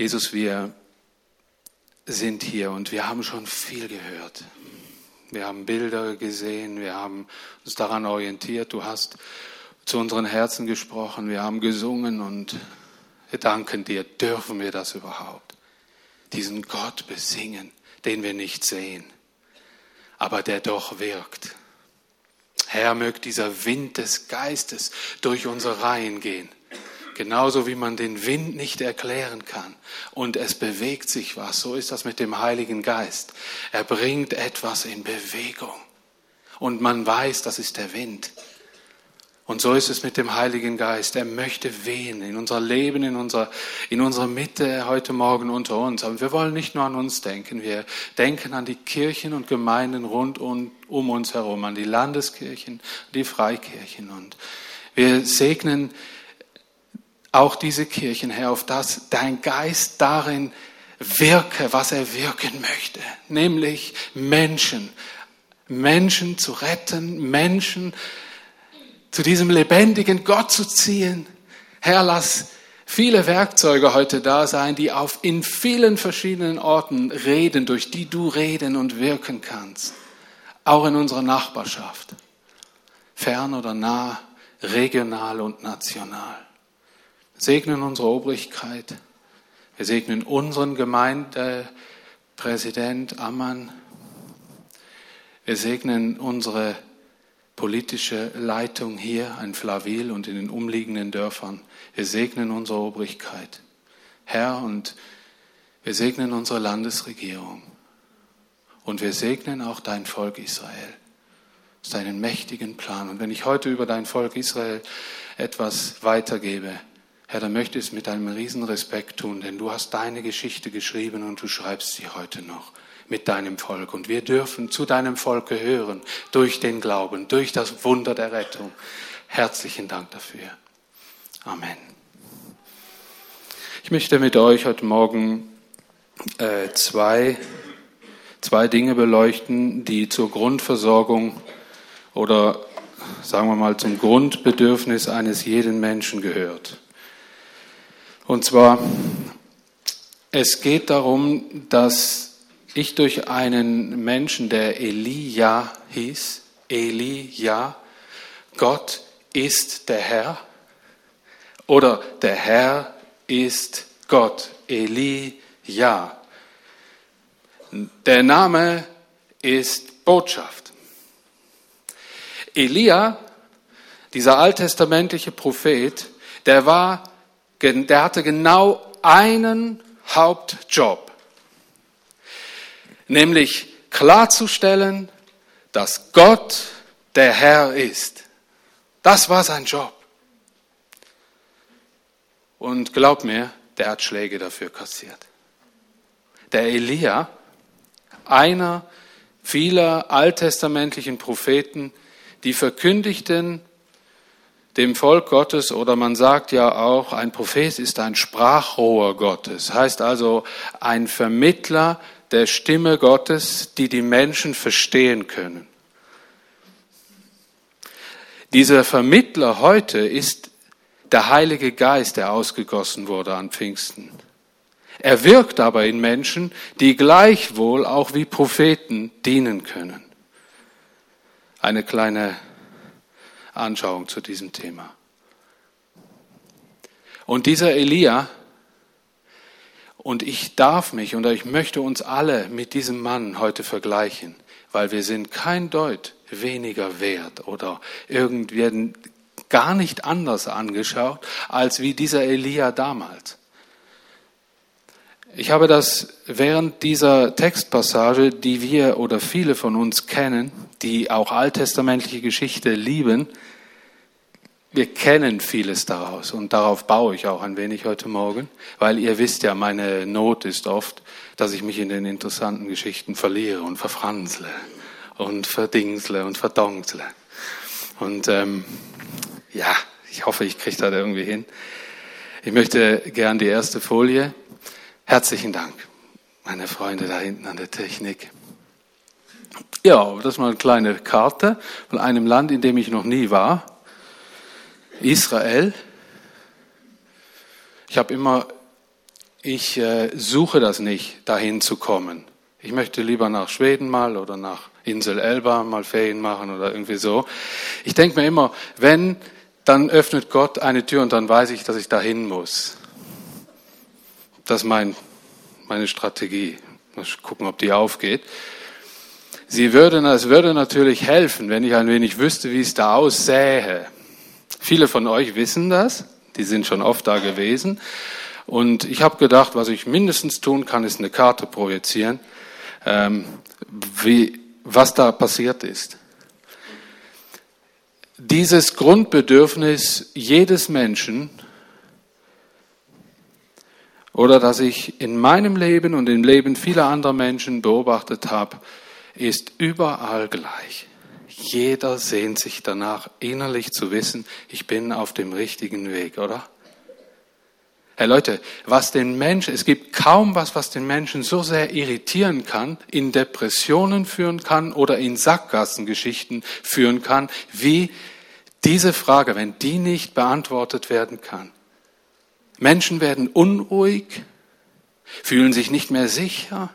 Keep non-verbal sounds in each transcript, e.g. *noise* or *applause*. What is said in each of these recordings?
Jesus, wir sind hier und wir haben schon viel gehört. Wir haben Bilder gesehen, wir haben uns daran orientiert. Du hast zu unseren Herzen gesprochen, wir haben gesungen und wir danken dir. Dürfen wir das überhaupt? Diesen Gott besingen, den wir nicht sehen, aber der doch wirkt. Herr, mögt dieser Wind des Geistes durch unsere Reihen gehen Genauso wie man den Wind nicht erklären kann und es bewegt sich was, so ist das mit dem Heiligen Geist. Er bringt etwas in Bewegung und man weiß, das ist der Wind. Und so ist es mit dem Heiligen Geist. Er möchte wehen in unser Leben, in unserer, in unserer Mitte heute Morgen unter uns. Aber wir wollen nicht nur an uns denken. Wir denken an die Kirchen und Gemeinden rund um, um uns herum, an die Landeskirchen, die Freikirchen. Und wir segnen auch diese Kirchen, Herr, auf dass dein Geist darin wirke, was er wirken möchte, nämlich Menschen, Menschen zu retten, Menschen zu diesem lebendigen Gott zu ziehen. Herr, lass viele Werkzeuge heute da sein, die auf in vielen verschiedenen Orten reden, durch die du reden und wirken kannst. Auch in unserer Nachbarschaft, fern oder nah, regional und national segnen unsere Obrigkeit. Wir segnen unseren Gemeindepräsident Ammann. Wir segnen unsere politische Leitung hier in Flavil und in den umliegenden Dörfern. Wir segnen unsere Obrigkeit. Herr, und wir segnen unsere Landesregierung. Und wir segnen auch dein Volk Israel. Das deinen mächtigen Plan. Und wenn ich heute über dein Volk Israel etwas weitergebe, Herr, dann möchte ich es mit einem riesen Respekt tun, denn du hast deine Geschichte geschrieben und du schreibst sie heute noch mit deinem Volk. Und wir dürfen zu deinem Volk gehören durch den Glauben, durch das Wunder der Rettung. Herzlichen Dank dafür. Amen. Ich möchte mit euch heute Morgen äh, zwei, zwei Dinge beleuchten, die zur Grundversorgung oder sagen wir mal zum Grundbedürfnis eines jeden Menschen gehört. Und zwar, es geht darum, dass ich durch einen Menschen, der Elia hieß, Elia, Gott ist der Herr oder der Herr ist Gott, Elia. Der Name ist Botschaft. Elia, dieser alttestamentliche Prophet, der war der hatte genau einen Hauptjob, nämlich klarzustellen, dass Gott der Herr ist. Das war sein Job. Und glaub mir, der hat Schläge dafür kassiert. Der Elia, einer vieler alttestamentlichen Propheten, die verkündigten dem Volk Gottes oder man sagt ja auch, ein Prophet ist ein Sprachrohr Gottes, heißt also ein Vermittler der Stimme Gottes, die die Menschen verstehen können. Dieser Vermittler heute ist der Heilige Geist, der ausgegossen wurde an Pfingsten. Er wirkt aber in Menschen, die gleichwohl auch wie Propheten dienen können. Eine kleine Anschauung zu diesem Thema. Und dieser Elia, und ich darf mich und ich möchte uns alle mit diesem Mann heute vergleichen, weil wir sind kein Deut weniger wert oder werden gar nicht anders angeschaut als wie dieser Elia damals. Ich habe das während dieser Textpassage, die wir oder viele von uns kennen, die auch alttestamentliche Geschichte lieben, wir kennen vieles daraus und darauf baue ich auch ein wenig heute Morgen, weil ihr wisst ja, meine Not ist oft, dass ich mich in den interessanten Geschichten verliere und verfranzle und verdingsle und verdongsle. Und ähm, ja, ich hoffe, ich kriege das irgendwie hin. Ich möchte gern die erste Folie. Herzlichen Dank, meine Freunde da hinten an der Technik. Ja, das ist mal eine kleine Karte von einem Land, in dem ich noch nie war. Israel. Ich habe immer ich äh, suche das nicht, dahin zu kommen. Ich möchte lieber nach Schweden mal oder nach Insel Elba mal Ferien machen oder irgendwie so. Ich denke mir immer, wenn, dann öffnet Gott eine Tür und dann weiß ich, dass ich dahin muss. Das ist mein, meine Strategie. Mal gucken, ob die aufgeht. Sie würden, es würde natürlich helfen, wenn ich ein wenig wüsste, wie es da aussähe. Viele von euch wissen das, die sind schon oft da gewesen. Und ich habe gedacht, was ich mindestens tun kann, ist eine Karte projizieren, ähm, wie, was da passiert ist. Dieses Grundbedürfnis jedes Menschen oder das ich in meinem Leben und im Leben vieler anderer Menschen beobachtet habe, ist überall gleich. Jeder sehnt sich danach, innerlich zu wissen, ich bin auf dem richtigen Weg, oder? Hey Leute, was den Menschen, es gibt kaum was, was den Menschen so sehr irritieren kann, in Depressionen führen kann oder in Sackgassengeschichten führen kann, wie diese Frage, wenn die nicht beantwortet werden kann. Menschen werden unruhig, fühlen sich nicht mehr sicher,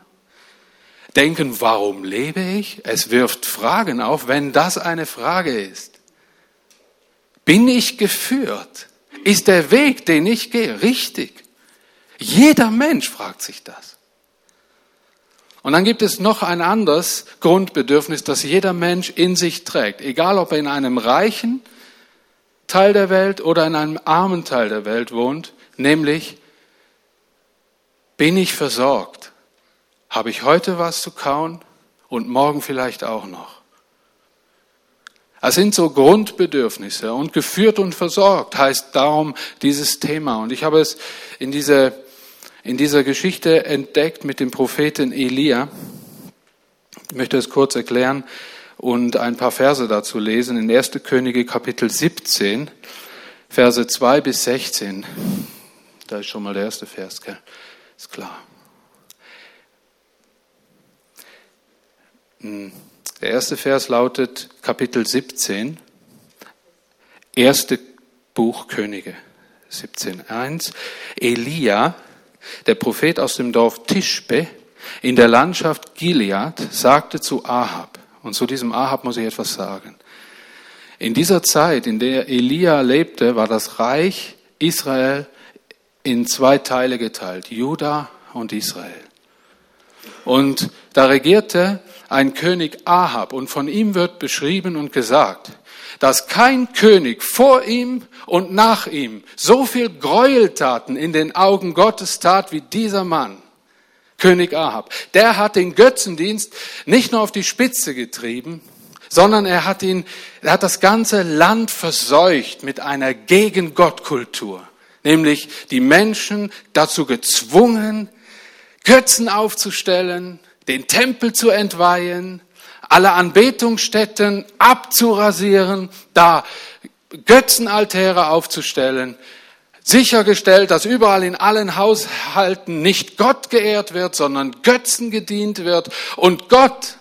denken, warum lebe ich? Es wirft Fragen auf, wenn das eine Frage ist. Bin ich geführt? Ist der Weg, den ich gehe, richtig? Jeder Mensch fragt sich das. Und dann gibt es noch ein anderes Grundbedürfnis, das jeder Mensch in sich trägt, egal ob er in einem reichen Teil der Welt oder in einem armen Teil der Welt wohnt, nämlich bin ich versorgt? Habe ich heute was zu kauen und morgen vielleicht auch noch? Es sind so Grundbedürfnisse und geführt und versorgt heißt darum dieses Thema. Und ich habe es in, diese, in dieser Geschichte entdeckt mit dem Propheten Elia. Ich möchte es kurz erklären und ein paar Verse dazu lesen. In 1. Könige Kapitel 17, Verse 2 bis 16. Da ist schon mal der erste Vers, gell? Ist klar. Der erste Vers lautet Kapitel 17, erste Buch Könige 17.1. Elia, der Prophet aus dem Dorf Tischbe in der Landschaft Gilead, sagte zu Ahab, und zu diesem Ahab muss ich etwas sagen. In dieser Zeit, in der Elia lebte, war das Reich Israel in zwei Teile geteilt, Juda und Israel. Und da regierte ein König Ahab und von ihm wird beschrieben und gesagt, dass kein König vor ihm und nach ihm so viel Gräueltaten in den Augen Gottes tat wie dieser Mann, König Ahab. Der hat den Götzendienst nicht nur auf die Spitze getrieben, sondern er hat ihn, er hat das ganze Land verseucht mit einer Gegen Gott Kultur, nämlich die Menschen dazu gezwungen, Götzen aufzustellen, den Tempel zu entweihen, alle Anbetungsstätten abzurasieren, da Götzenaltäre aufzustellen, sichergestellt, dass überall in allen Haushalten nicht Gott geehrt wird, sondern Götzen gedient wird. Und Gott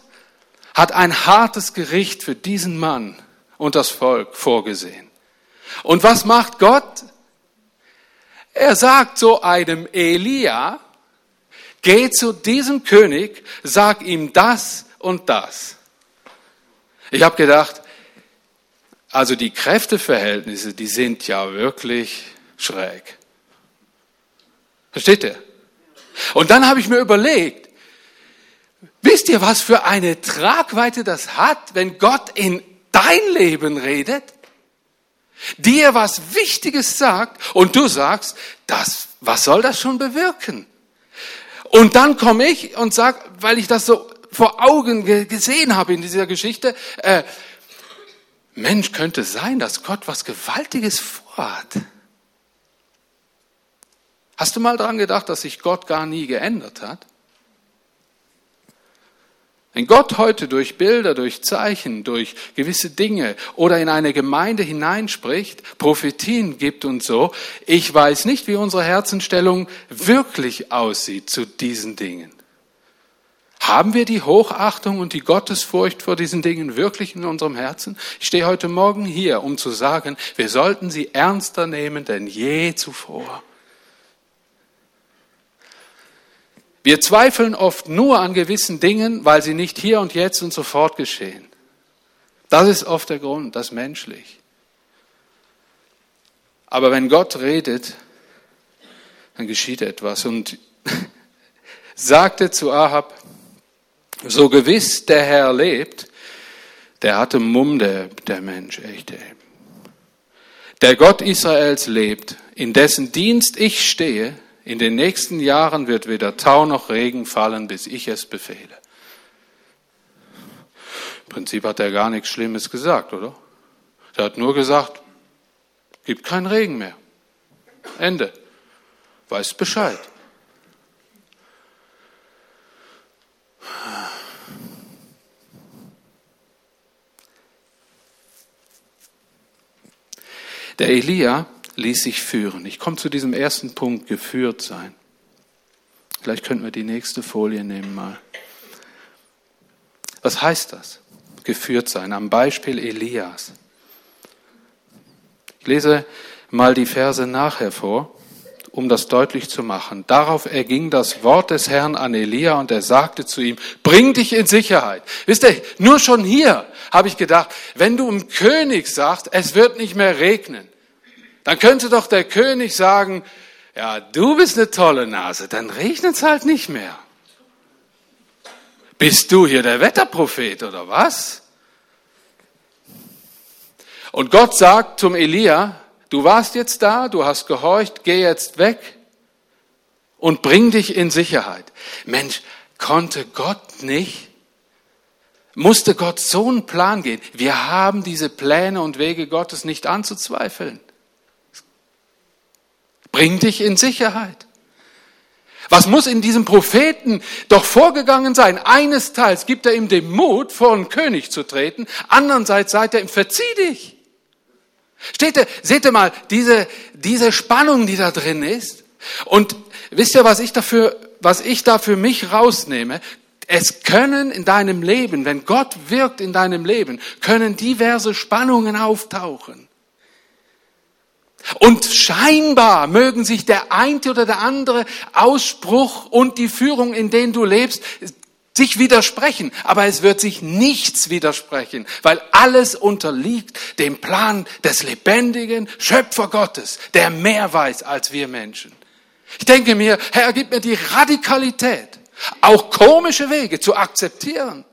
hat ein hartes Gericht für diesen Mann und das Volk vorgesehen. Und was macht Gott? Er sagt so einem Elia, Geh zu diesem König, sag ihm das und das. Ich habe gedacht, also die Kräfteverhältnisse, die sind ja wirklich schräg. Versteht ihr? Und dann habe ich mir überlegt, wisst ihr, was für eine Tragweite das hat, wenn Gott in dein Leben redet, dir was Wichtiges sagt und du sagst, das, was soll das schon bewirken? Und dann komme ich und sage, weil ich das so vor Augen gesehen habe in dieser Geschichte, äh, Mensch, könnte sein, dass Gott was Gewaltiges vorhat. Hast du mal daran gedacht, dass sich Gott gar nie geändert hat? Wenn Gott heute durch Bilder, durch Zeichen, durch gewisse Dinge oder in eine Gemeinde hineinspricht, Prophetien gibt und so, ich weiß nicht, wie unsere Herzenstellung wirklich aussieht zu diesen Dingen. Haben wir die Hochachtung und die Gottesfurcht vor diesen Dingen wirklich in unserem Herzen? Ich stehe heute Morgen hier, um zu sagen, wir sollten sie ernster nehmen denn je zuvor. Wir zweifeln oft nur an gewissen Dingen, weil sie nicht hier und jetzt und sofort geschehen. Das ist oft der Grund, das menschlich. Aber wenn Gott redet, dann geschieht etwas. Und *laughs* sagte zu Ahab, so gewiss der Herr lebt, der hatte Mumm, der, der Mensch, echt. Ey. Der Gott Israels lebt, in dessen Dienst ich stehe, in den nächsten Jahren wird weder Tau noch Regen fallen, bis ich es befehle. Im Prinzip hat er gar nichts Schlimmes gesagt, oder? Er hat nur gesagt, gibt keinen Regen mehr. Ende. Weißt Bescheid. Der Elia ließ sich führen. Ich komme zu diesem ersten Punkt, geführt sein. Vielleicht könnten wir die nächste Folie nehmen mal. Was heißt das? Geführt sein, am Beispiel Elias. Ich lese mal die Verse nachher vor, um das deutlich zu machen. Darauf erging das Wort des Herrn an Elia und er sagte zu ihm, bring dich in Sicherheit. Wisst ihr, nur schon hier habe ich gedacht, wenn du im König sagst, es wird nicht mehr regnen, dann könnte doch der König sagen, ja, du bist eine tolle Nase, dann regnet es halt nicht mehr. Bist du hier der Wetterprophet oder was? Und Gott sagt zum Elia, du warst jetzt da, du hast gehorcht, geh jetzt weg und bring dich in Sicherheit. Mensch, konnte Gott nicht? Musste Gott so einen Plan gehen? Wir haben diese Pläne und Wege Gottes nicht anzuzweifeln. Bring dich in Sicherheit. Was muss in diesem Propheten doch vorgegangen sein? Eines Teils gibt er ihm den Mut, vor einen König zu treten, andererseits sagt er ihm, verzieh dich. Steht ihr, seht ihr mal, diese, diese Spannung, die da drin ist. Und wisst ihr, was ich dafür, was ich da für mich rausnehme? Es können in deinem Leben, wenn Gott wirkt in deinem Leben, können diverse Spannungen auftauchen. Und scheinbar mögen sich der eine oder der andere Ausspruch und die Führung, in denen du lebst, sich widersprechen, aber es wird sich nichts widersprechen, weil alles unterliegt dem Plan des lebendigen Schöpfer Gottes, der mehr weiß als wir Menschen. Ich denke mir, Herr, gib mir die Radikalität, auch komische Wege zu akzeptieren.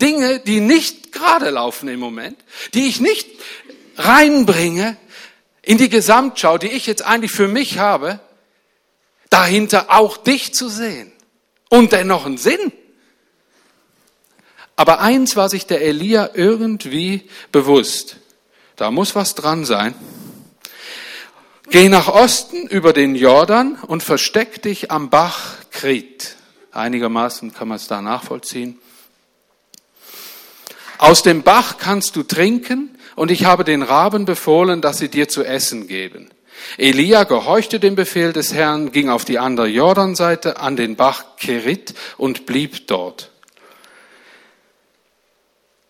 Dinge, die nicht gerade laufen im Moment, die ich nicht reinbringe, in die Gesamtschau, die ich jetzt eigentlich für mich habe, dahinter auch dich zu sehen und dennoch einen Sinn. Aber eins war sich der Elia irgendwie bewusst. Da muss was dran sein. Geh nach Osten über den Jordan und versteck dich am Bach Krit. Einigermaßen kann man es da nachvollziehen. Aus dem Bach kannst du trinken und ich habe den Raben befohlen, dass sie dir zu essen geben. Elia gehorchte dem Befehl des Herrn, ging auf die andere Jordanseite an den Bach Kerit und blieb dort.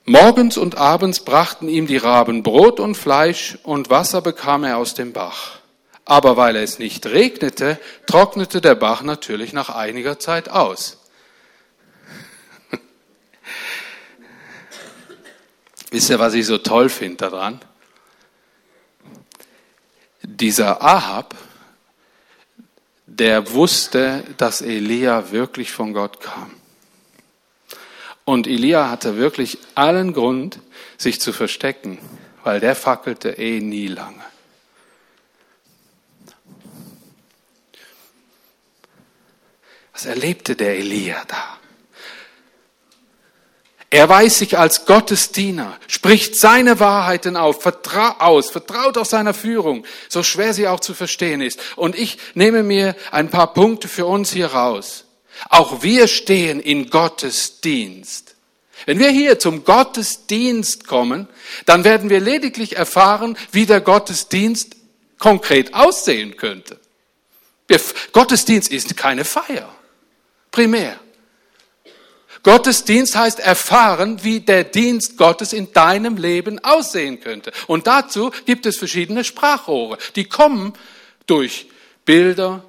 Morgens und abends brachten ihm die Raben Brot und Fleisch und Wasser bekam er aus dem Bach. Aber weil es nicht regnete, trocknete der Bach natürlich nach einiger Zeit aus. Wisst ihr, was ich so toll finde daran? Dieser Ahab, der wusste, dass Elia wirklich von Gott kam. Und Elia hatte wirklich allen Grund, sich zu verstecken, weil der fackelte eh nie lange. Was erlebte der Elia da? Er weiß sich als Gottesdiener, spricht seine Wahrheiten auf, vertrau aus, vertraut auf seiner Führung, so schwer sie auch zu verstehen ist. Und ich nehme mir ein paar Punkte für uns hier raus. Auch wir stehen in Gottes Dienst. Wenn wir hier zum Gottesdienst kommen, dann werden wir lediglich erfahren, wie der Gottesdienst konkret aussehen könnte. Gottesdienst ist keine Feier, primär. Gottesdienst heißt erfahren, wie der Dienst Gottes in deinem Leben aussehen könnte. Und dazu gibt es verschiedene Sprachrohre. Die kommen durch Bilder,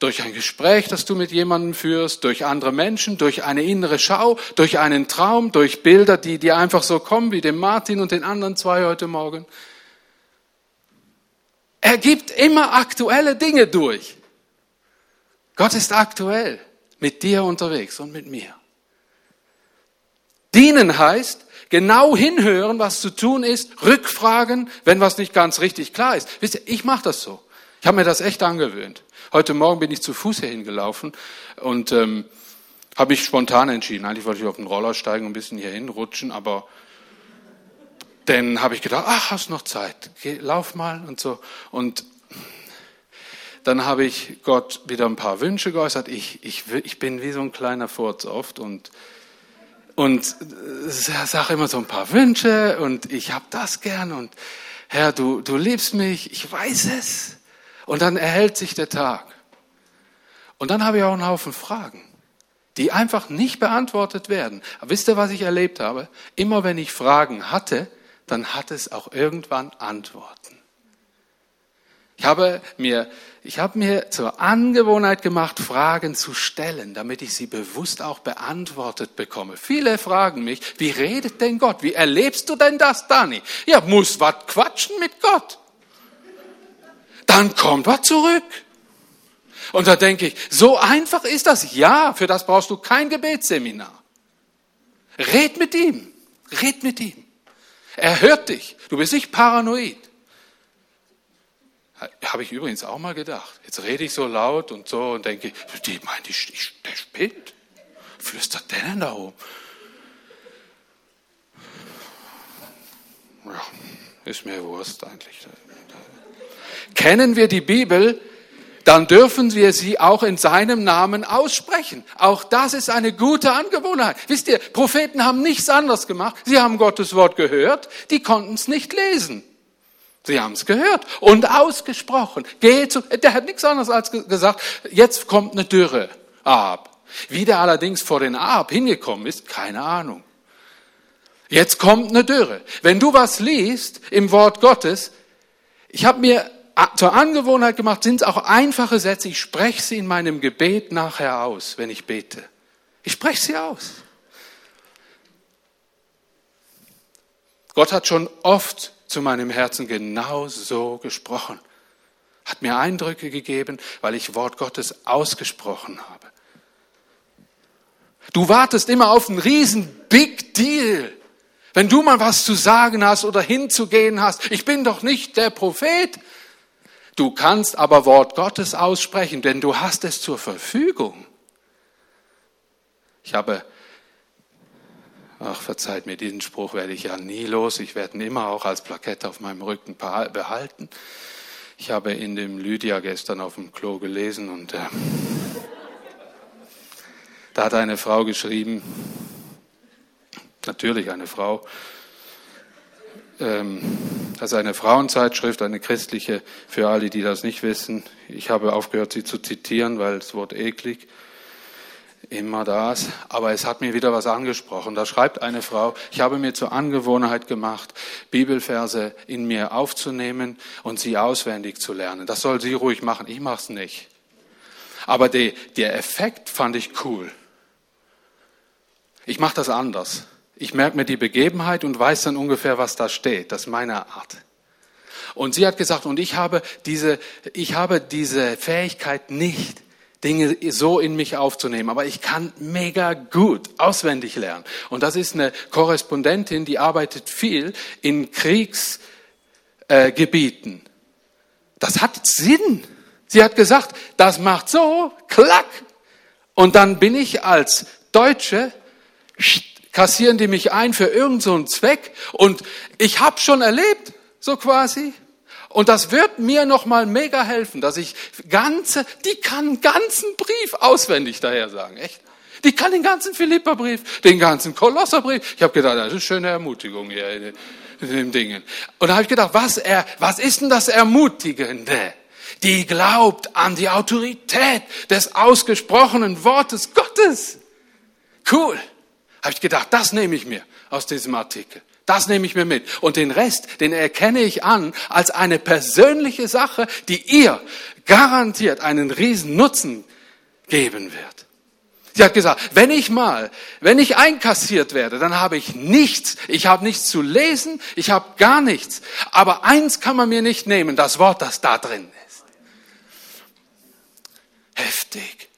durch ein Gespräch, das du mit jemandem führst, durch andere Menschen, durch eine innere Schau, durch einen Traum, durch Bilder, die dir einfach so kommen, wie dem Martin und den anderen zwei heute Morgen. Er gibt immer aktuelle Dinge durch. Gott ist aktuell mit dir unterwegs und mit mir. Dienen heißt, genau hinhören, was zu tun ist, rückfragen, wenn was nicht ganz richtig klar ist. Wisst ihr, ich mache das so. Ich habe mir das echt angewöhnt. Heute Morgen bin ich zu Fuß hier hingelaufen und ähm, habe ich spontan entschieden. Eigentlich wollte ich auf den Roller steigen und ein bisschen hier hinrutschen, aber dann habe ich gedacht, ach, hast noch Zeit, Geh, lauf mal und so. Und dann habe ich Gott wieder ein paar Wünsche geäußert. Ich, ich, ich bin wie so ein kleiner Furz oft und und sage immer so ein paar Wünsche und ich habe das gern und Herr, du, du liebst mich, ich weiß es. Und dann erhält sich der Tag. Und dann habe ich auch einen Haufen Fragen, die einfach nicht beantwortet werden. Aber wisst ihr, was ich erlebt habe? Immer wenn ich Fragen hatte, dann hat es auch irgendwann Antworten. Ich habe mir, ich habe mir zur Angewohnheit gemacht, Fragen zu stellen, damit ich sie bewusst auch beantwortet bekomme. Viele fragen mich, wie redet denn Gott? Wie erlebst du denn das, Dani? Ja, muss was quatschen mit Gott. Dann kommt was zurück. Und da denke ich, so einfach ist das. Ja, für das brauchst du kein Gebetsseminar. Red mit ihm. Red mit ihm. Er hört dich. Du bist nicht paranoid. Habe ich übrigens auch mal gedacht. Jetzt rede ich so laut und so und denke, die meint, ich, ich, der spinnt. Flüstert der denn da oben? Ja, ist mir Wurst eigentlich. Kennen wir die Bibel, dann dürfen wir sie auch in seinem Namen aussprechen. Auch das ist eine gute Angewohnheit. Wisst ihr, Propheten haben nichts anderes gemacht. Sie haben Gottes Wort gehört, die konnten es nicht lesen. Sie haben es gehört und ausgesprochen. Geh zu, der hat nichts anderes als gesagt, jetzt kommt eine Dürre. Ab. Wie der allerdings vor den Ab hingekommen ist, keine Ahnung. Jetzt kommt eine Dürre. Wenn du was liest im Wort Gottes, ich habe mir zur Angewohnheit gemacht, sind es auch einfache Sätze. Ich spreche sie in meinem Gebet nachher aus, wenn ich bete. Ich spreche sie aus. Gott hat schon oft zu meinem Herzen genau so gesprochen. Hat mir Eindrücke gegeben, weil ich Wort Gottes ausgesprochen habe. Du wartest immer auf einen riesen Big Deal. Wenn du mal was zu sagen hast oder hinzugehen hast, ich bin doch nicht der Prophet. Du kannst aber Wort Gottes aussprechen, denn du hast es zur Verfügung. Ich habe Ach, verzeiht mir, diesen Spruch werde ich ja nie los. Ich werde ihn immer auch als Plakette auf meinem Rücken behalten. Ich habe in dem Lydia gestern auf dem Klo gelesen und äh, da hat eine Frau geschrieben, natürlich eine Frau, ähm, ist eine Frauenzeitschrift, eine christliche, für alle, die das nicht wissen. Ich habe aufgehört, sie zu zitieren, weil es Wort eklig immer das, aber es hat mir wieder was angesprochen. Da schreibt eine Frau, ich habe mir zur Angewohnheit gemacht, Bibelverse in mir aufzunehmen und sie auswendig zu lernen. Das soll sie ruhig machen, ich mach's nicht. Aber die, der Effekt fand ich cool. Ich mache das anders. Ich merke mir die Begebenheit und weiß dann ungefähr, was da steht. Das ist meine Art. Und sie hat gesagt, und ich habe diese, ich habe diese Fähigkeit nicht. Dinge so in mich aufzunehmen. Aber ich kann mega gut auswendig lernen. Und das ist eine Korrespondentin, die arbeitet viel in Kriegsgebieten. Äh, das hat Sinn. Sie hat gesagt, das macht so, klack. Und dann bin ich als Deutsche, kassieren die mich ein für irgendeinen so Zweck. Und ich habe schon erlebt, so quasi, und das wird mir nochmal mega helfen, dass ich ganze, die kann einen ganzen Brief auswendig daher sagen, echt. Die kann den ganzen Philipperbrief, den ganzen Kolosserbrief. Ich habe gedacht, das ist eine schöne Ermutigung hier in, den Dingen. Und da habe ich gedacht, was, er, was ist denn das Ermutigende? Die glaubt an die Autorität des ausgesprochenen Wortes Gottes. Cool. Habe ich gedacht, das nehme ich mir aus diesem Artikel. Das nehme ich mir mit. Und den Rest, den erkenne ich an als eine persönliche Sache, die ihr garantiert einen riesen Nutzen geben wird. Sie hat gesagt, wenn ich mal, wenn ich einkassiert werde, dann habe ich nichts. Ich habe nichts zu lesen, ich habe gar nichts. Aber eins kann man mir nicht nehmen, das Wort, das da drin ist. Heftig.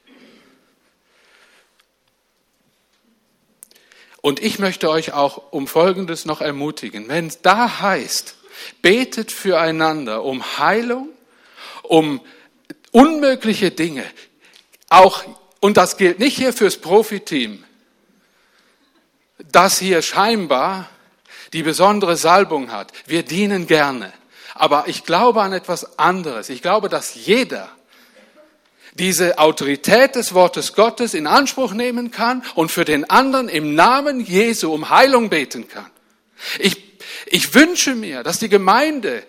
Und ich möchte euch auch um Folgendes noch ermutigen. Wenn es da heißt, betet füreinander um Heilung, um unmögliche Dinge, auch, und das gilt nicht hier fürs Profiteam, das hier scheinbar die besondere Salbung hat. Wir dienen gerne. Aber ich glaube an etwas anderes. Ich glaube, dass jeder diese Autorität des Wortes Gottes in Anspruch nehmen kann und für den anderen im Namen Jesu um Heilung beten kann. Ich, ich wünsche mir, dass die Gemeinde,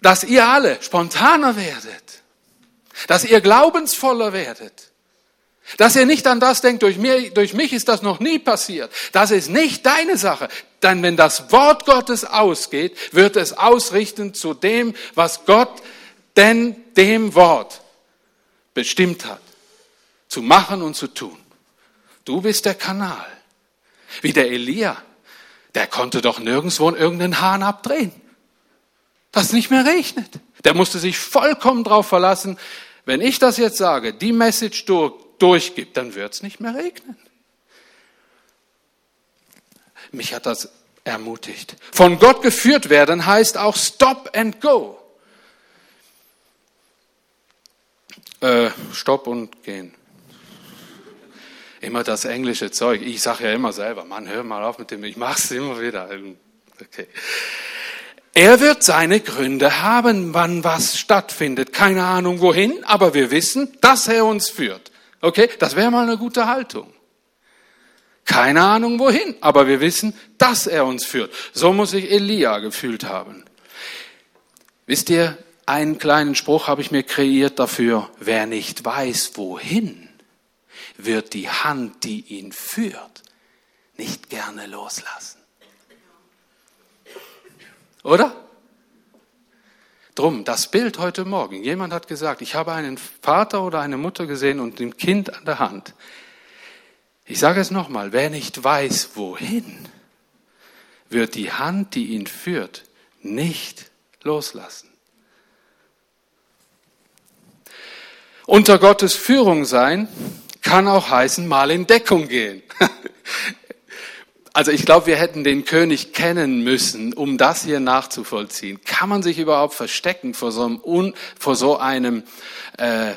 dass ihr alle spontaner werdet, dass ihr glaubensvoller werdet, dass ihr nicht an das denkt, durch, mir, durch mich ist das noch nie passiert. Das ist nicht deine Sache. Denn wenn das Wort Gottes ausgeht, wird es ausrichten zu dem, was Gott denn dem Wort bestimmt hat, zu machen und zu tun. Du bist der Kanal. Wie der Elia, der konnte doch nirgendwo in irgendeinen Hahn abdrehen, dass nicht mehr regnet. Der musste sich vollkommen darauf verlassen, wenn ich das jetzt sage, die Message durch, durchgibt, dann es nicht mehr regnen. Mich hat das ermutigt. Von Gott geführt werden heißt auch Stop and Go. Äh, stopp und gehen. Immer das englische Zeug. Ich sage ja immer selber, Mann, hör mal auf mit dem, ich mache es immer wieder. Okay. Er wird seine Gründe haben, wann was stattfindet. Keine Ahnung wohin, aber wir wissen, dass er uns führt. Okay, das wäre mal eine gute Haltung. Keine Ahnung wohin, aber wir wissen, dass er uns führt. So muss sich Elia gefühlt haben. Wisst ihr, einen kleinen Spruch habe ich mir kreiert dafür. Wer nicht weiß, wohin, wird die Hand, die ihn führt, nicht gerne loslassen. Oder? Drum, das Bild heute Morgen. Jemand hat gesagt, ich habe einen Vater oder eine Mutter gesehen und ein Kind an der Hand. Ich sage es nochmal, wer nicht weiß, wohin, wird die Hand, die ihn führt, nicht loslassen. Unter Gottes Führung sein kann auch heißen, mal in Deckung gehen. *laughs* Also ich glaube, wir hätten den König kennen müssen, um das hier nachzuvollziehen. Kann man sich überhaupt verstecken vor so einem, Un, vor so einem äh,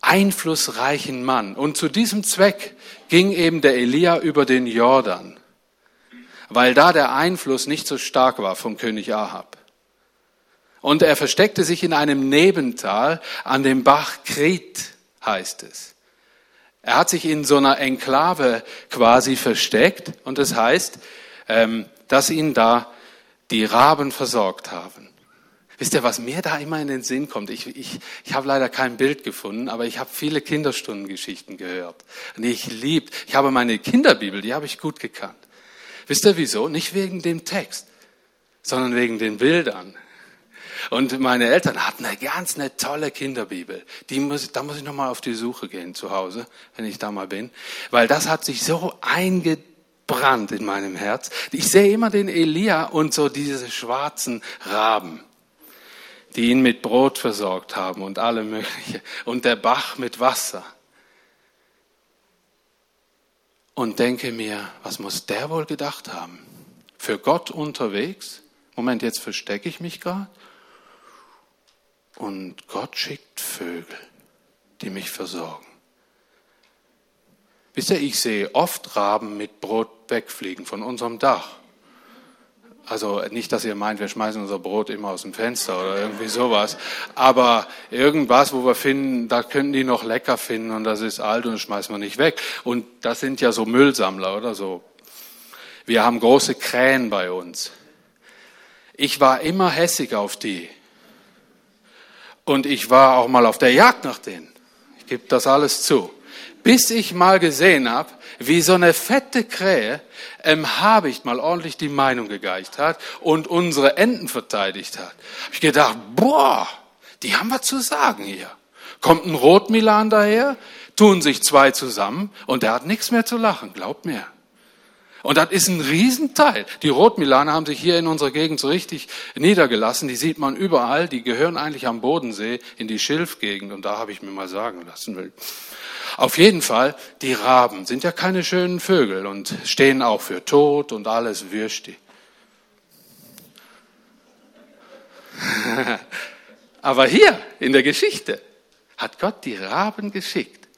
einflussreichen Mann? Und zu diesem Zweck ging eben der Elia über den Jordan, weil da der Einfluss nicht so stark war vom König Ahab. Und er versteckte sich in einem Nebental an dem Bach Krit, heißt es. Er hat sich in so einer Enklave quasi versteckt und das heißt, ähm, dass ihn da die Raben versorgt haben. Wisst ihr, was mir da immer in den Sinn kommt? Ich, ich, ich habe leider kein Bild gefunden, aber ich habe viele Kinderstundengeschichten gehört. Und ich lieb, ich habe meine Kinderbibel, die habe ich gut gekannt. Wisst ihr wieso? Nicht wegen dem Text, sondern wegen den Bildern. Und meine Eltern hatten eine ganz eine tolle Kinderbibel. Die muss, da muss ich nochmal auf die Suche gehen zu Hause, wenn ich da mal bin. Weil das hat sich so eingebrannt in meinem Herz. Ich sehe immer den Elia und so diese schwarzen Raben, die ihn mit Brot versorgt haben und alle mögliche. Und der Bach mit Wasser. Und denke mir, was muss der wohl gedacht haben? Für Gott unterwegs? Moment, jetzt verstecke ich mich gerade. Und Gott schickt Vögel, die mich versorgen. Wisst ihr, ich sehe oft Raben mit Brot wegfliegen von unserem Dach. Also nicht, dass ihr meint, wir schmeißen unser Brot immer aus dem Fenster oder irgendwie sowas. Aber irgendwas, wo wir finden, da könnten die noch lecker finden und das ist alt und das schmeißen wir nicht weg. Und das sind ja so Müllsammler oder so. Wir haben große Krähen bei uns. Ich war immer hässig auf die. Und ich war auch mal auf der Jagd nach denen. Ich gebe das alles zu. Bis ich mal gesehen habe, wie so eine fette Krähe im Habicht mal ordentlich die Meinung gegeigt hat und unsere Enten verteidigt hat. Hab ich gedacht, boah, die haben was zu sagen hier. Kommt ein Rotmilan daher, tun sich zwei zusammen und der hat nichts mehr zu lachen, glaubt mir. Und das ist ein Riesenteil. Die Rotmilaner haben sich hier in unserer Gegend so richtig niedergelassen. Die sieht man überall. Die gehören eigentlich am Bodensee in die Schilfgegend. Und da habe ich mir mal sagen lassen. Auf jeden Fall, die Raben sind ja keine schönen Vögel und stehen auch für Tod und alles Würsti. *laughs* Aber hier in der Geschichte hat Gott die Raben geschickt.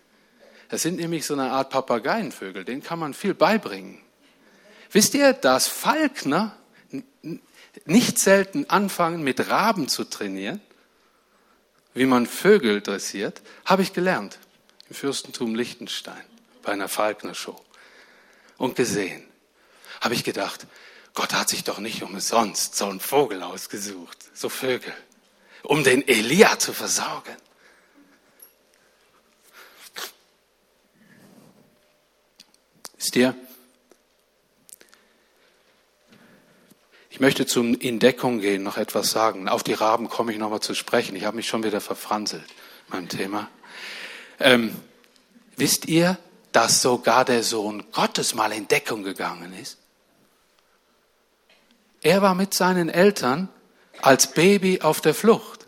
Das sind nämlich so eine Art Papageienvögel, denen kann man viel beibringen. Wisst ihr, dass Falkner nicht selten anfangen, mit Raben zu trainieren, wie man Vögel dressiert, habe ich gelernt im Fürstentum Liechtenstein bei einer Falkner-Show und gesehen. Habe ich gedacht, Gott hat sich doch nicht umsonst so einen Vogel ausgesucht, so Vögel um den Elia zu versorgen. Wisst ihr, möchte zum Entdeckung gehen, noch etwas sagen. Auf die Raben komme ich nochmal zu sprechen. Ich habe mich schon wieder verfranselt, meinem Thema. Ähm, wisst ihr, dass sogar der Sohn Gottes mal in Deckung gegangen ist? Er war mit seinen Eltern als Baby auf der Flucht.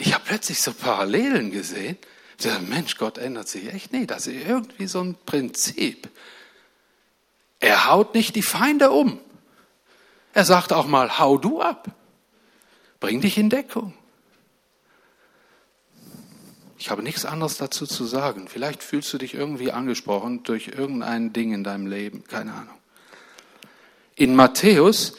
Ich habe plötzlich so Parallelen gesehen. Der Mensch, Gott ändert sich echt. Nee, das ist irgendwie so ein Prinzip. Er haut nicht die Feinde um. Er sagt auch mal, hau du ab. Bring dich in Deckung. Ich habe nichts anderes dazu zu sagen. Vielleicht fühlst du dich irgendwie angesprochen durch irgendein Ding in deinem Leben. Keine Ahnung. In Matthäus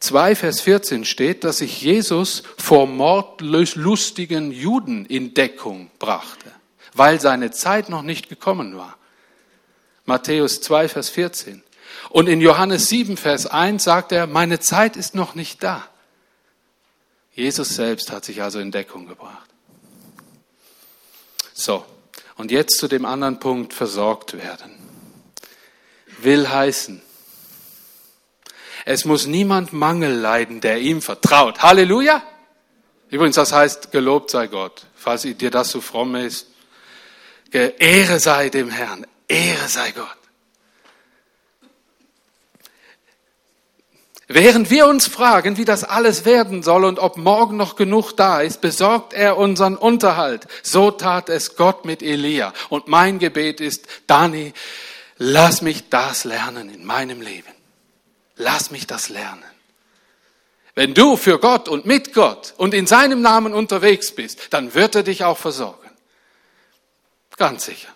2, Vers 14 steht, dass sich Jesus vor mordlustigen Juden in Deckung brachte, weil seine Zeit noch nicht gekommen war. Matthäus 2, Vers 14. Und in Johannes 7, Vers 1 sagt er, meine Zeit ist noch nicht da. Jesus selbst hat sich also in Deckung gebracht. So, und jetzt zu dem anderen Punkt, versorgt werden. Will heißen, es muss niemand Mangel leiden, der ihm vertraut. Halleluja! Übrigens, das heißt, gelobt sei Gott, falls dir das so fromm ist. Ehre sei dem Herrn, Ehre sei Gott. Während wir uns fragen, wie das alles werden soll und ob morgen noch genug da ist, besorgt er unseren Unterhalt. So tat es Gott mit Elia. Und mein Gebet ist, Dani, lass mich das lernen in meinem Leben. Lass mich das lernen. Wenn du für Gott und mit Gott und in seinem Namen unterwegs bist, dann wird er dich auch versorgen. Ganz sicher.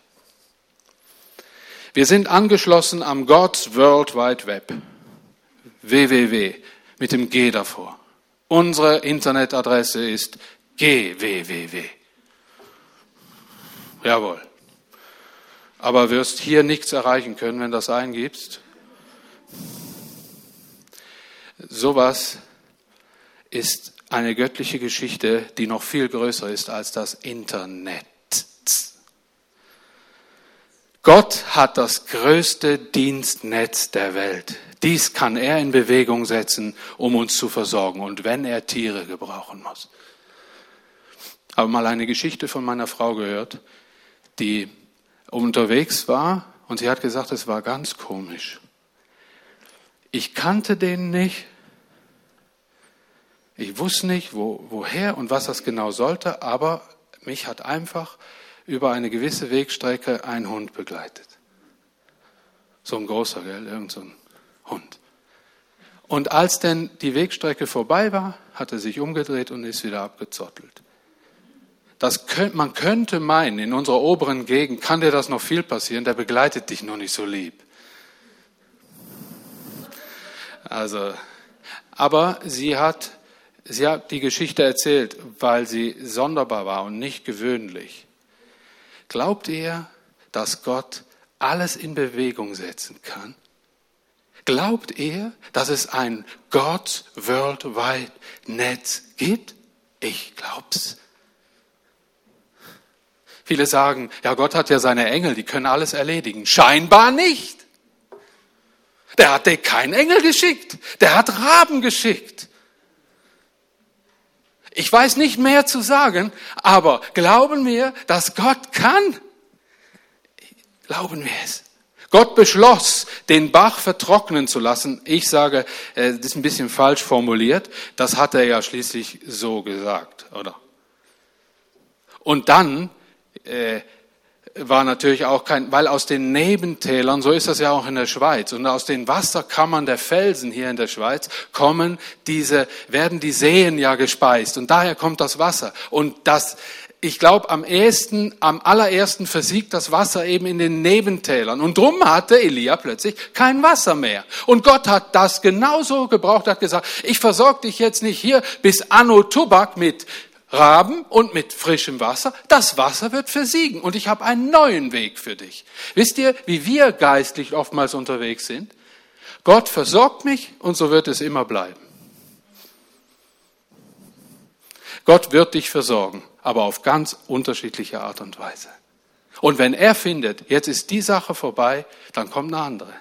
Wir sind angeschlossen am God's World Wide Web. Www mit dem G davor. Unsere Internetadresse ist gwww. Jawohl. Aber wirst hier nichts erreichen können, wenn du das eingibst. Sowas ist eine göttliche Geschichte, die noch viel größer ist als das Internet. Gott hat das größte Dienstnetz der Welt. Dies kann er in Bewegung setzen, um uns zu versorgen und wenn er Tiere gebrauchen muss. Habe mal eine Geschichte von meiner Frau gehört, die unterwegs war und sie hat gesagt, es war ganz komisch. Ich kannte den nicht. Ich wusste nicht, wo, woher und was das genau sollte, aber mich hat einfach über eine gewisse Wegstrecke ein Hund begleitet. So ein großer, gell? Irgend so ein Hund. Und als denn die Wegstrecke vorbei war, hat er sich umgedreht und ist wieder abgezottelt. Das könnt, man könnte meinen, in unserer oberen Gegend kann dir das noch viel passieren, der begleitet dich noch nicht so lieb. Also, aber sie hat, sie hat die Geschichte erzählt, weil sie sonderbar war und nicht gewöhnlich. Glaubt ihr, dass Gott alles in Bewegung setzen kann? Glaubt ihr, dass es ein Gott Worldwide Netz gibt? Ich glaub's. Viele sagen, ja, Gott hat ja seine Engel, die können alles erledigen. Scheinbar nicht. Der hat dir keinen Engel geschickt. Der hat Raben geschickt. Ich weiß nicht mehr zu sagen, aber glauben wir, dass Gott kann. Glauben wir es. Gott beschloss, den Bach vertrocknen zu lassen. Ich sage, äh, das ist ein bisschen falsch formuliert. Das hat er ja schließlich so gesagt, oder? Und dann äh, war natürlich auch kein, weil aus den Nebentälern, so ist das ja auch in der Schweiz, und aus den Wasserkammern der Felsen hier in der Schweiz kommen diese, werden die Seen ja gespeist und daher kommt das Wasser. Und das, ich glaube, am ersten, am allerersten versiegt das Wasser eben in den Nebentälern. Und drum hatte Elia plötzlich kein Wasser mehr. Und Gott hat das genauso gebraucht, hat gesagt, ich versorge dich jetzt nicht hier bis Anno Tubak mit Raben und mit frischem Wasser. Das Wasser wird versiegen und ich habe einen neuen Weg für dich. Wisst ihr, wie wir geistlich oftmals unterwegs sind? Gott versorgt mich und so wird es immer bleiben. Gott wird dich versorgen, aber auf ganz unterschiedliche Art und Weise. Und wenn er findet, jetzt ist die Sache vorbei, dann kommt eine andere.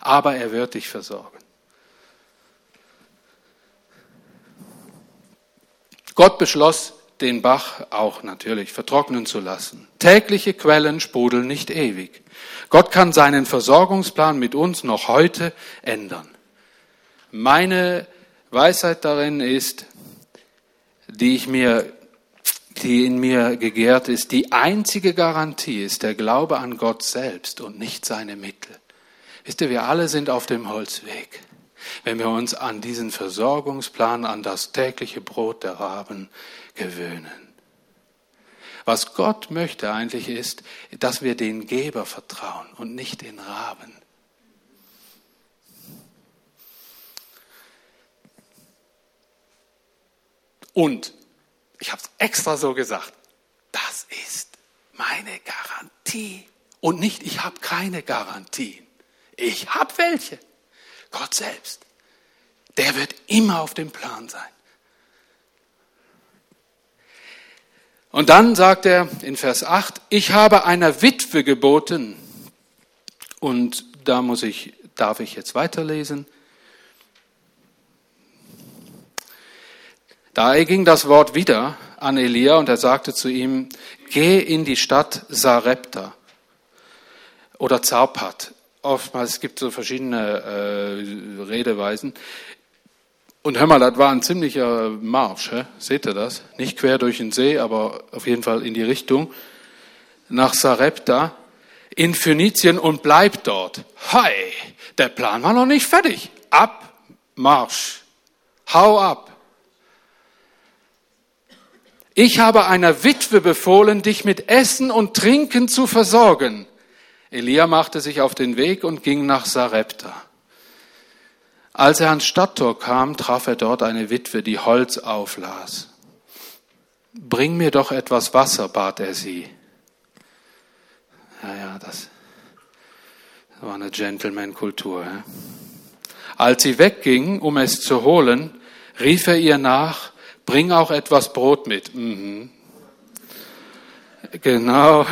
Aber er wird dich versorgen. Gott beschloss, den Bach auch natürlich vertrocknen zu lassen. Tägliche Quellen sprudeln nicht ewig. Gott kann seinen Versorgungsplan mit uns noch heute ändern. Meine Weisheit darin ist, die ich mir, die in mir gegärt ist, die einzige Garantie ist der Glaube an Gott selbst und nicht seine Mittel. Wisst ihr, wir alle sind auf dem Holzweg wenn wir uns an diesen Versorgungsplan, an das tägliche Brot der Raben gewöhnen. Was Gott möchte eigentlich ist, dass wir den Geber vertrauen und nicht den Raben. Und, ich habe es extra so gesagt, das ist meine Garantie. Und nicht, ich habe keine Garantien. Ich habe welche. Gott selbst. Der wird immer auf dem Plan sein. Und dann sagt er in Vers 8, ich habe einer Witwe geboten. Und da muss ich, darf ich jetzt weiterlesen. Da ging das Wort wieder an Elia und er sagte zu ihm, geh in die Stadt Sarepta oder Zarpat oftmals, es gibt so verschiedene äh, Redeweisen. Und hör mal, das war ein ziemlicher Marsch, hä? seht ihr das? Nicht quer durch den See, aber auf jeden Fall in die Richtung. Nach Sarepta in Phönizien und bleibt dort. Hi, der Plan war noch nicht fertig. Ab, Marsch. Hau ab. Ich habe einer Witwe befohlen, dich mit Essen und Trinken zu versorgen. Elia machte sich auf den Weg und ging nach Sarepta. Als er ans Stadttor kam, traf er dort eine Witwe, die Holz auflas. Bring mir doch etwas Wasser, bat er sie. Ja, ja, das war eine Gentleman-Kultur. Als sie wegging, um es zu holen, rief er ihr nach, bring auch etwas Brot mit. Mhm. Genau.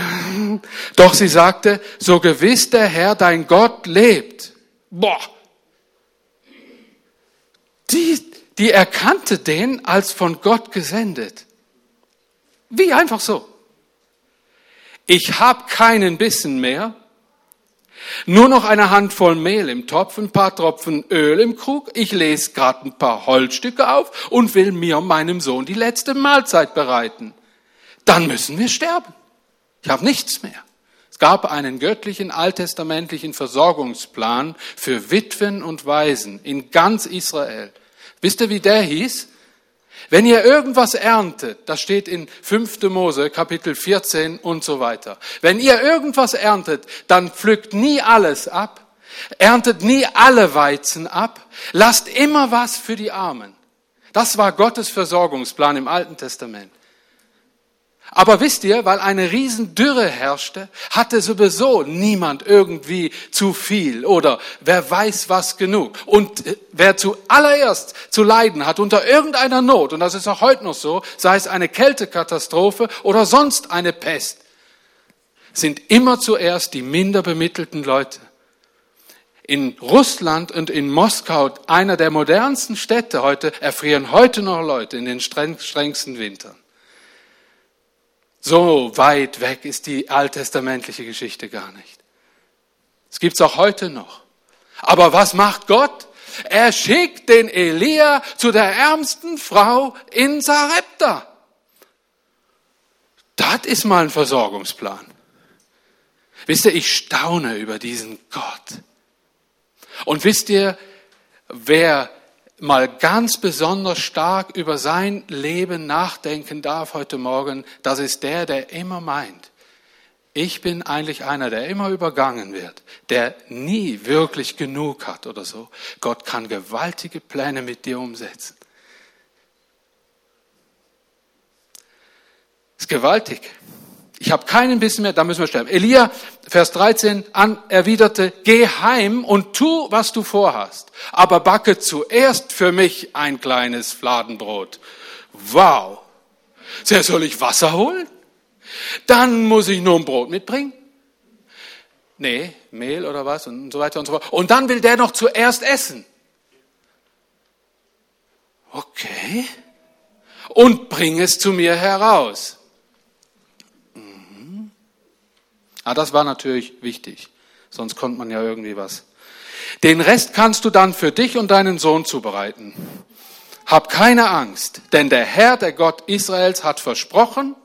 Doch sie sagte, so gewiss der Herr, dein Gott lebt. Boah. Die, die erkannte den als von Gott gesendet. Wie einfach so. Ich habe keinen Bissen mehr. Nur noch eine Handvoll Mehl im Topf, ein paar Tropfen Öl im Krug. Ich lese gerade ein paar Holzstücke auf und will mir meinem Sohn die letzte Mahlzeit bereiten dann müssen wir sterben. Ich habe nichts mehr. Es gab einen göttlichen alttestamentlichen Versorgungsplan für Witwen und Waisen in ganz Israel. Wisst ihr, wie der hieß? Wenn ihr irgendwas erntet, das steht in 5. Mose, Kapitel 14 und so weiter. Wenn ihr irgendwas erntet, dann pflückt nie alles ab, erntet nie alle Weizen ab, lasst immer was für die Armen. Das war Gottes Versorgungsplan im Alten Testament. Aber wisst ihr, weil eine Riesendürre herrschte, hatte sowieso niemand irgendwie zu viel oder wer weiß was genug. Und äh, wer zuallererst zu leiden hat unter irgendeiner Not, und das ist auch heute noch so, sei es eine Kältekatastrophe oder sonst eine Pest, sind immer zuerst die minder bemittelten Leute. In Russland und in Moskau, einer der modernsten Städte heute, erfrieren heute noch Leute in den strengsten Wintern. So weit weg ist die alttestamentliche Geschichte gar nicht. Es gibt's auch heute noch. Aber was macht Gott? Er schickt den Elia zu der ärmsten Frau in Sarepta. Das ist mal ein Versorgungsplan. Wisst ihr, ich staune über diesen Gott. Und wisst ihr, wer mal ganz besonders stark über sein Leben nachdenken darf heute Morgen, das ist der, der immer meint, ich bin eigentlich einer, der immer übergangen wird, der nie wirklich genug hat oder so. Gott kann gewaltige Pläne mit dir umsetzen. ist gewaltig. Ich habe keinen Bissen mehr, da müssen wir sterben. Elia, Vers 13, an, erwiderte, geh heim und tu, was du vorhast, aber backe zuerst für mich ein kleines Fladenbrot. Wow. Sehr, soll ich Wasser holen? Dann muss ich nur ein Brot mitbringen? Nee, Mehl oder was und so weiter und so fort. Und dann will der noch zuerst essen. Okay. Und bring es zu mir heraus. Ah, das war natürlich wichtig. Sonst konnte man ja irgendwie was. Den Rest kannst du dann für dich und deinen Sohn zubereiten. Hab keine Angst, denn der Herr, der Gott Israels, hat versprochen,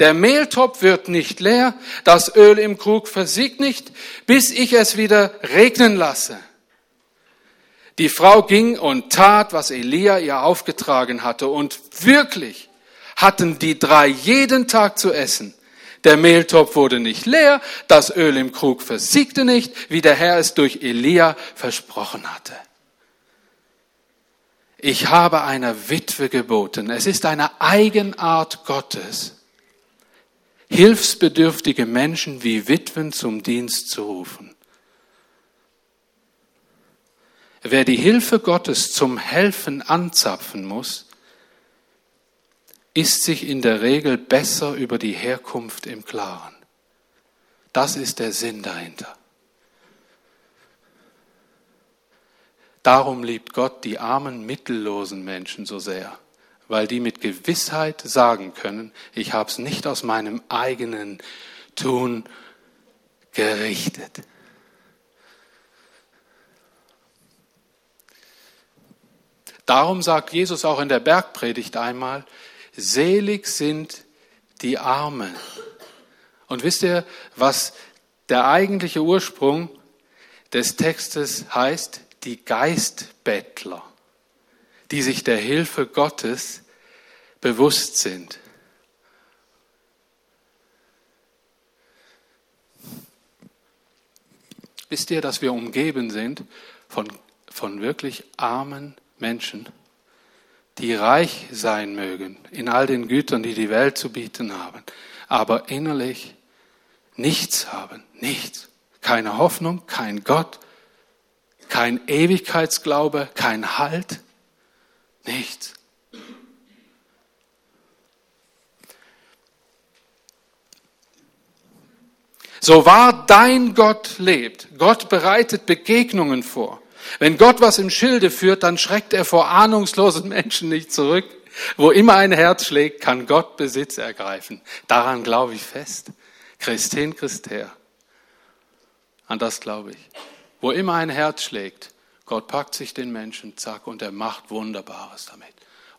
der Mehltopf wird nicht leer, das Öl im Krug versiegt nicht, bis ich es wieder regnen lasse. Die Frau ging und tat, was Elia ihr aufgetragen hatte, und wirklich hatten die drei jeden Tag zu essen. Der Mehltopf wurde nicht leer, das Öl im Krug versiegte nicht, wie der Herr es durch Elia versprochen hatte. Ich habe einer Witwe geboten. Es ist eine Eigenart Gottes, hilfsbedürftige Menschen wie Witwen zum Dienst zu rufen. Wer die Hilfe Gottes zum Helfen anzapfen muss, ist sich in der Regel besser über die Herkunft im Klaren. Das ist der Sinn dahinter. Darum liebt Gott die armen, mittellosen Menschen so sehr, weil die mit Gewissheit sagen können, ich habe es nicht aus meinem eigenen Tun gerichtet. Darum sagt Jesus auch in der Bergpredigt einmal, Selig sind die Armen. Und wisst ihr, was der eigentliche Ursprung des Textes heißt? Die Geistbettler, die sich der Hilfe Gottes bewusst sind. Wisst ihr, dass wir umgeben sind von, von wirklich armen Menschen? Die reich sein mögen in all den Gütern, die die Welt zu bieten haben, aber innerlich nichts haben, nichts. Keine Hoffnung, kein Gott, kein Ewigkeitsglaube, kein Halt, nichts. So wahr dein Gott lebt, Gott bereitet Begegnungen vor. Wenn Gott was im Schilde führt, dann schreckt er vor ahnungslosen Menschen nicht zurück. Wo immer ein Herz schlägt, kann Gott Besitz ergreifen. Daran glaube ich fest. Christin, Christer. An das glaube ich. Wo immer ein Herz schlägt, Gott packt sich den Menschen, zack, und er macht Wunderbares damit.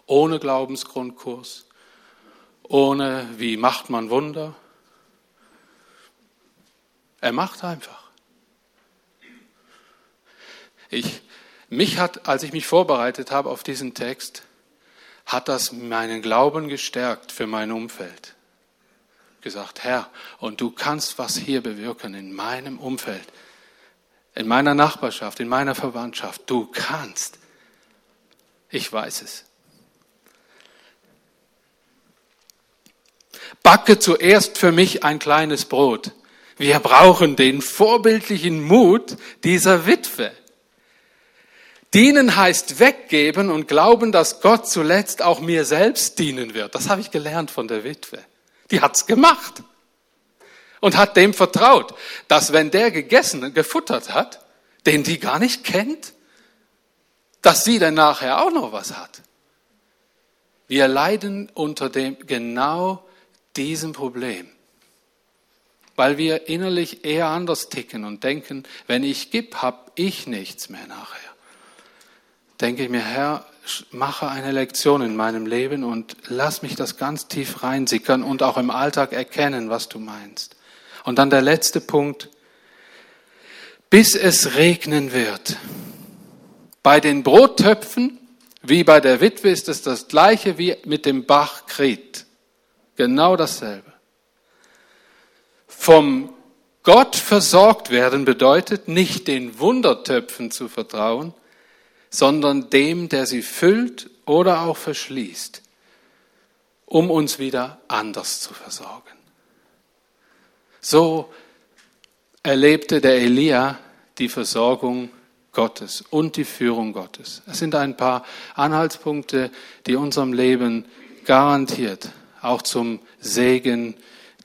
Ohne Glaubensgrundkurs, ohne wie macht man Wunder. Er macht einfach. Ich, mich hat, als ich mich vorbereitet habe auf diesen Text, hat das meinen Glauben gestärkt für mein Umfeld. Gesagt, Herr, und du kannst was hier bewirken in meinem Umfeld, in meiner Nachbarschaft, in meiner Verwandtschaft. Du kannst. Ich weiß es. Backe zuerst für mich ein kleines Brot. Wir brauchen den vorbildlichen Mut dieser Witwe. Dienen heißt weggeben und glauben, dass Gott zuletzt auch mir selbst dienen wird. Das habe ich gelernt von der Witwe. Die hat's gemacht. und hat dem vertraut, dass wenn der gegessen, gefuttert hat, den die gar nicht kennt, dass sie dann nachher auch noch was hat. Wir leiden unter dem genau diesem Problem, weil wir innerlich eher anders ticken und denken, wenn ich gib, hab ich nichts mehr nachher. Denke ich mir, Herr, mache eine Lektion in meinem Leben und lass mich das ganz tief reinsickern und auch im Alltag erkennen, was du meinst. Und dann der letzte Punkt, bis es regnen wird. Bei den Brottöpfen wie bei der Witwe ist es das gleiche wie mit dem Bach Kret. Genau dasselbe. Vom Gott versorgt werden bedeutet nicht den Wundertöpfen zu vertrauen, sondern dem, der sie füllt oder auch verschließt, um uns wieder anders zu versorgen. So erlebte der Elia die Versorgung Gottes und die Führung Gottes. Es sind ein paar Anhaltspunkte, die unserem Leben garantiert auch zum Segen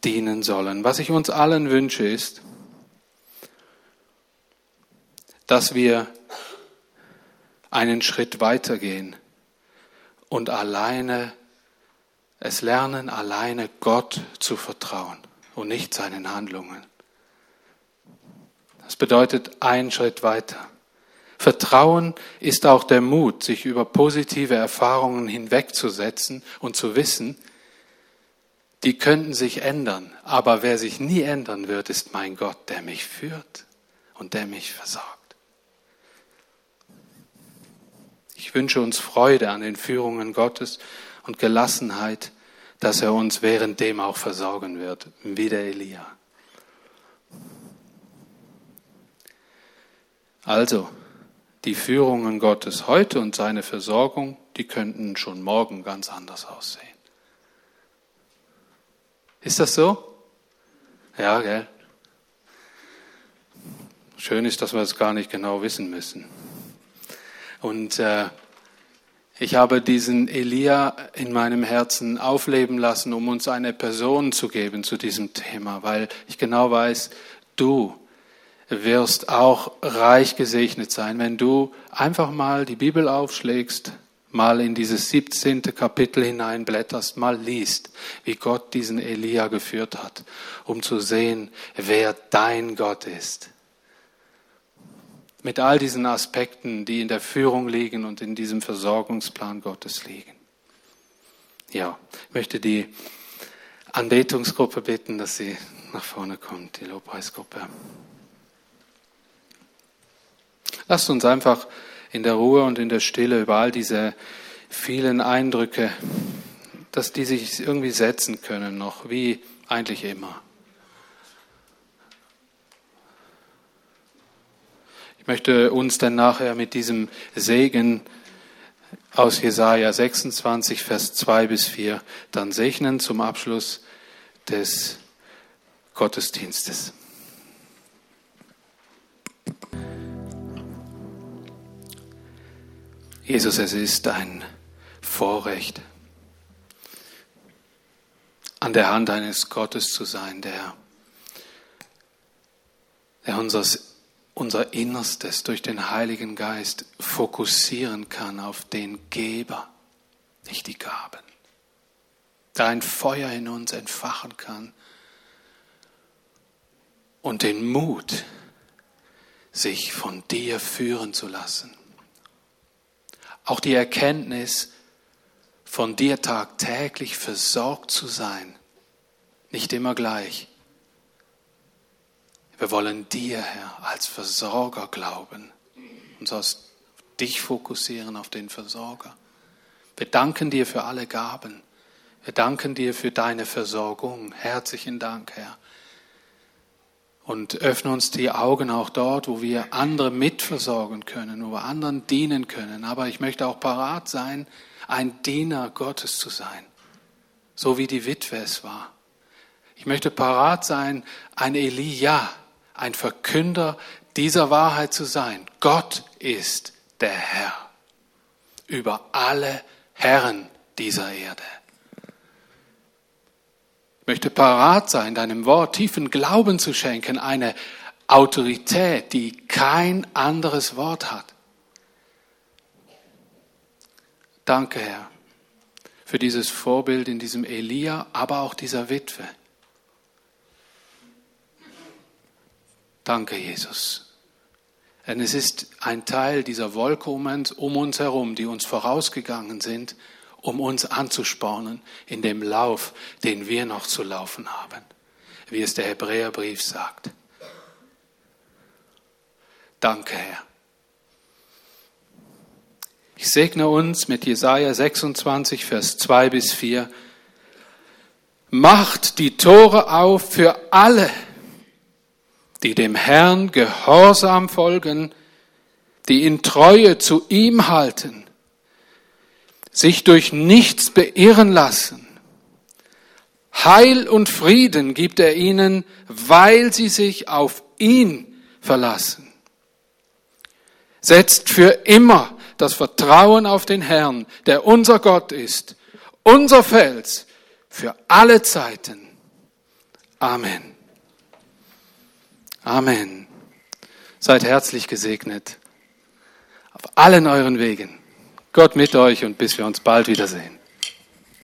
dienen sollen. Was ich uns allen wünsche ist, dass wir einen Schritt weitergehen und alleine es lernen, alleine Gott zu vertrauen und nicht seinen Handlungen. Das bedeutet einen Schritt weiter. Vertrauen ist auch der Mut, sich über positive Erfahrungen hinwegzusetzen und zu wissen, die könnten sich ändern, aber wer sich nie ändern wird, ist mein Gott, der mich führt und der mich versorgt. Wünsche uns Freude an den Führungen Gottes und Gelassenheit, dass er uns währenddem auch versorgen wird, wie der Elia. Also, die Führungen Gottes heute und seine Versorgung, die könnten schon morgen ganz anders aussehen. Ist das so? Ja, gell? Schön ist, dass wir es gar nicht genau wissen müssen. Und äh, ich habe diesen Elia in meinem Herzen aufleben lassen, um uns eine Person zu geben zu diesem Thema, weil ich genau weiß, du wirst auch reich gesegnet sein, wenn du einfach mal die Bibel aufschlägst, mal in dieses 17. Kapitel hineinblätterst, mal liest, wie Gott diesen Elia geführt hat, um zu sehen, wer dein Gott ist. Mit all diesen Aspekten, die in der Führung liegen und in diesem Versorgungsplan Gottes liegen. Ja, ich möchte die Anbetungsgruppe bitten, dass sie nach vorne kommt, die Lobpreisgruppe. Lasst uns einfach in der Ruhe und in der Stille über all diese vielen Eindrücke, dass die sich irgendwie setzen können noch, wie eigentlich immer. Ich möchte uns dann nachher mit diesem Segen aus Jesaja 26, Vers 2 bis 4 dann segnen zum Abschluss des Gottesdienstes. Jesus, es ist ein Vorrecht, an der Hand eines Gottes zu sein, der, der unseres, unser Innerstes durch den Heiligen Geist fokussieren kann auf den Geber, nicht die Gaben. Der ein Feuer in uns entfachen kann und den Mut, sich von dir führen zu lassen auch die Erkenntnis, von dir tagtäglich versorgt zu sein, nicht immer gleich. Wir wollen dir, Herr, als Versorger glauben, uns auf dich fokussieren, auf den Versorger. Wir danken dir für alle Gaben. Wir danken dir für deine Versorgung. Herzlichen Dank, Herr und öffne uns die Augen auch dort, wo wir andere mitversorgen können, wo wir anderen dienen können. Aber ich möchte auch parat sein, ein Diener Gottes zu sein, so wie die Witwe es war. Ich möchte parat sein, ein Elia, ein Verkünder dieser Wahrheit zu sein. Gott ist der Herr über alle Herren dieser Erde. Ich möchte parat sein, deinem Wort tiefen Glauben zu schenken, eine Autorität, die kein anderes Wort hat. Danke, Herr, für dieses Vorbild in diesem Elia, aber auch dieser Witwe. Danke, Jesus. Denn es ist ein Teil dieser Wolke um uns, um uns herum, die uns vorausgegangen sind, um uns anzuspornen in dem Lauf, den wir noch zu laufen haben, wie es der Hebräerbrief sagt. Danke, Herr. Ich segne uns mit Jesaja 26, Vers 2 bis 4. Macht die Tore auf für alle, die dem Herrn gehorsam folgen, die in Treue zu ihm halten, sich durch nichts beirren lassen. Heil und Frieden gibt er ihnen, weil sie sich auf ihn verlassen. Setzt für immer das Vertrauen auf den Herrn, der unser Gott ist, unser Fels für alle Zeiten. Amen. Amen. Seid herzlich gesegnet auf allen euren Wegen. Gott mit euch und bis wir uns bald wiedersehen.